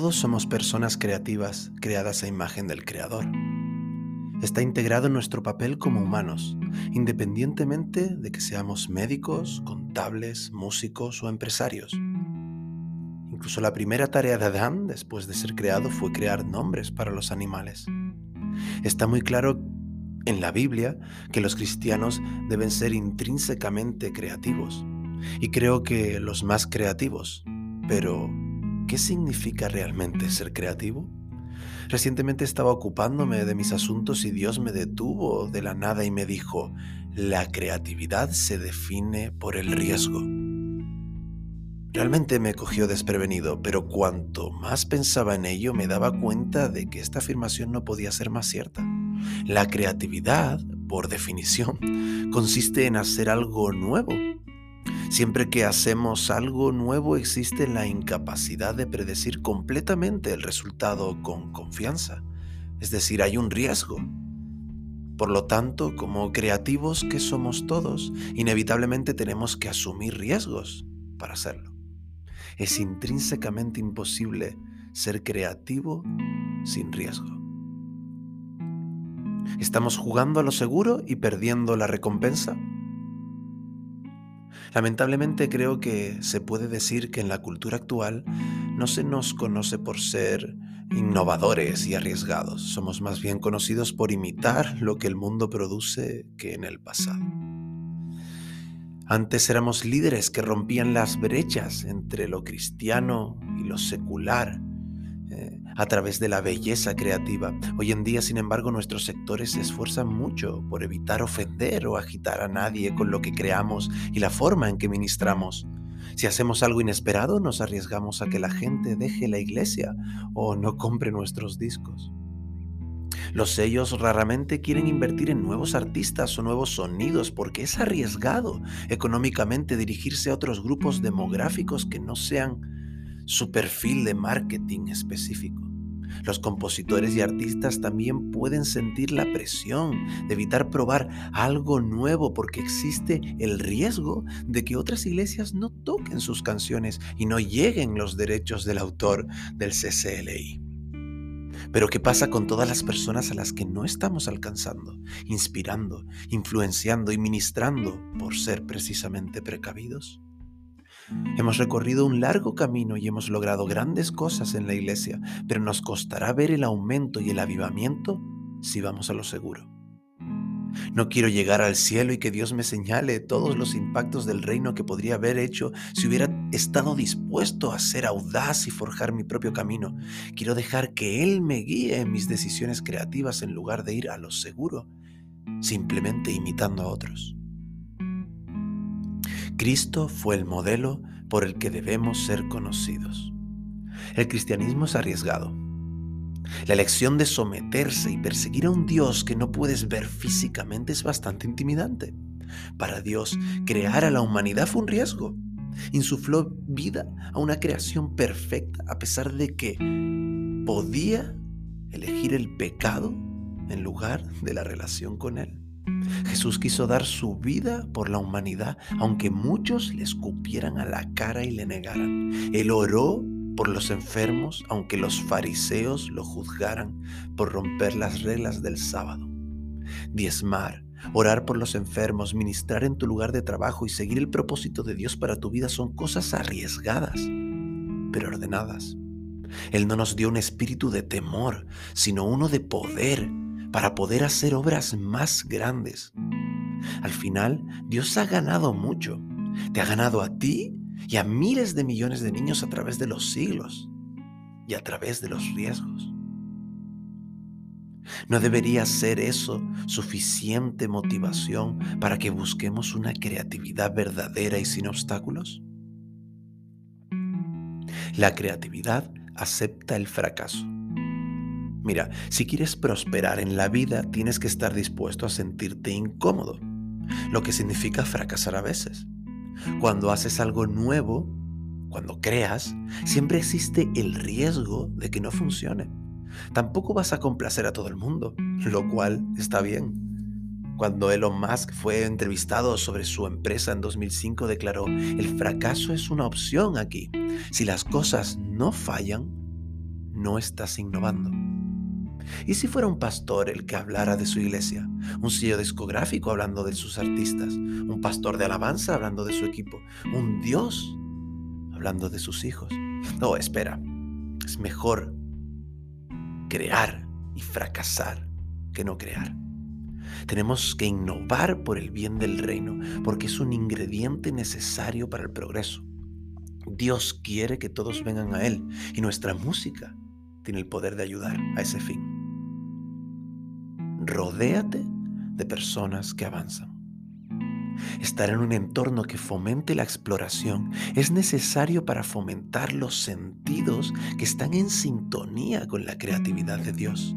Todos somos personas creativas creadas a imagen del Creador. Está integrado en nuestro papel como humanos, independientemente de que seamos médicos, contables, músicos o empresarios. Incluso la primera tarea de Adán, después de ser creado, fue crear nombres para los animales. Está muy claro en la Biblia que los cristianos deben ser intrínsecamente creativos, y creo que los más creativos, pero ¿Qué significa realmente ser creativo? Recientemente estaba ocupándome de mis asuntos y Dios me detuvo de la nada y me dijo, la creatividad se define por el riesgo. Realmente me cogió desprevenido, pero cuanto más pensaba en ello me daba cuenta de que esta afirmación no podía ser más cierta. La creatividad, por definición, consiste en hacer algo nuevo, Siempre que hacemos algo nuevo existe la incapacidad de predecir completamente el resultado con confianza. Es decir, hay un riesgo. Por lo tanto, como creativos que somos todos, inevitablemente tenemos que asumir riesgos para hacerlo. Es intrínsecamente imposible ser creativo sin riesgo. ¿Estamos jugando a lo seguro y perdiendo la recompensa? Lamentablemente creo que se puede decir que en la cultura actual no se nos conoce por ser innovadores y arriesgados, somos más bien conocidos por imitar lo que el mundo produce que en el pasado. Antes éramos líderes que rompían las brechas entre lo cristiano y lo secular, a través de la belleza creativa. Hoy en día, sin embargo, nuestros sectores se esfuerzan mucho por evitar ofender o agitar a nadie con lo que creamos y la forma en que ministramos. Si hacemos algo inesperado, nos arriesgamos a que la gente deje la iglesia o no compre nuestros discos. Los sellos raramente quieren invertir en nuevos artistas o nuevos sonidos porque es arriesgado económicamente dirigirse a otros grupos demográficos que no sean su perfil de marketing específico. Los compositores y artistas también pueden sentir la presión de evitar probar algo nuevo porque existe el riesgo de que otras iglesias no toquen sus canciones y no lleguen los derechos del autor del CCLI. Pero ¿qué pasa con todas las personas a las que no estamos alcanzando, inspirando, influenciando y ministrando por ser precisamente precavidos? Hemos recorrido un largo camino y hemos logrado grandes cosas en la iglesia, pero nos costará ver el aumento y el avivamiento si vamos a lo seguro. No quiero llegar al cielo y que Dios me señale todos los impactos del reino que podría haber hecho si hubiera estado dispuesto a ser audaz y forjar mi propio camino. Quiero dejar que Él me guíe en mis decisiones creativas en lugar de ir a lo seguro, simplemente imitando a otros. Cristo fue el modelo por el que debemos ser conocidos. El cristianismo es arriesgado. La elección de someterse y perseguir a un Dios que no puedes ver físicamente es bastante intimidante. Para Dios, crear a la humanidad fue un riesgo. Insufló vida a una creación perfecta a pesar de que podía elegir el pecado en lugar de la relación con Él. Jesús quiso dar su vida por la humanidad, aunque muchos le escupieran a la cara y le negaran. Él oró por los enfermos, aunque los fariseos lo juzgaran por romper las reglas del sábado. Diezmar, orar por los enfermos, ministrar en tu lugar de trabajo y seguir el propósito de Dios para tu vida son cosas arriesgadas, pero ordenadas. Él no nos dio un espíritu de temor, sino uno de poder para poder hacer obras más grandes. Al final, Dios ha ganado mucho. Te ha ganado a ti y a miles de millones de niños a través de los siglos y a través de los riesgos. ¿No debería ser eso suficiente motivación para que busquemos una creatividad verdadera y sin obstáculos? La creatividad acepta el fracaso. Mira, si quieres prosperar en la vida, tienes que estar dispuesto a sentirte incómodo, lo que significa fracasar a veces. Cuando haces algo nuevo, cuando creas, siempre existe el riesgo de que no funcione. Tampoco vas a complacer a todo el mundo, lo cual está bien. Cuando Elon Musk fue entrevistado sobre su empresa en 2005, declaró, el fracaso es una opción aquí. Si las cosas no fallan, no estás innovando. ¿Y si fuera un pastor el que hablara de su iglesia? Un sello discográfico hablando de sus artistas, un pastor de alabanza hablando de su equipo, un Dios hablando de sus hijos. No, espera, es mejor crear y fracasar que no crear. Tenemos que innovar por el bien del reino, porque es un ingrediente necesario para el progreso. Dios quiere que todos vengan a Él y nuestra música tiene el poder de ayudar a ese fin. Rodéate de personas que avanzan. Estar en un entorno que fomente la exploración es necesario para fomentar los sentidos que están en sintonía con la creatividad de Dios.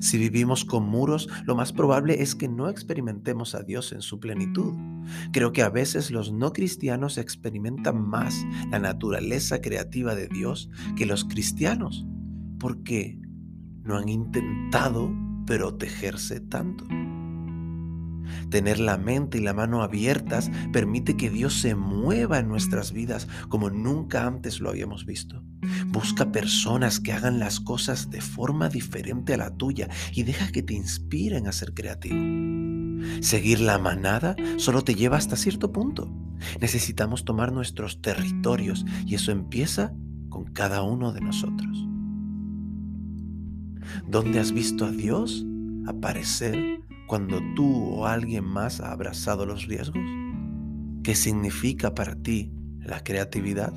Si vivimos con muros, lo más probable es que no experimentemos a Dios en su plenitud. Creo que a veces los no cristianos experimentan más la naturaleza creativa de Dios que los cristianos, porque no han intentado protegerse tanto. Tener la mente y la mano abiertas permite que Dios se mueva en nuestras vidas como nunca antes lo habíamos visto. Busca personas que hagan las cosas de forma diferente a la tuya y deja que te inspiren a ser creativo. Seguir la manada solo te lleva hasta cierto punto. Necesitamos tomar nuestros territorios y eso empieza con cada uno de nosotros. ¿Dónde has visto a Dios aparecer cuando tú o alguien más ha abrazado los riesgos? ¿Qué significa para ti la creatividad?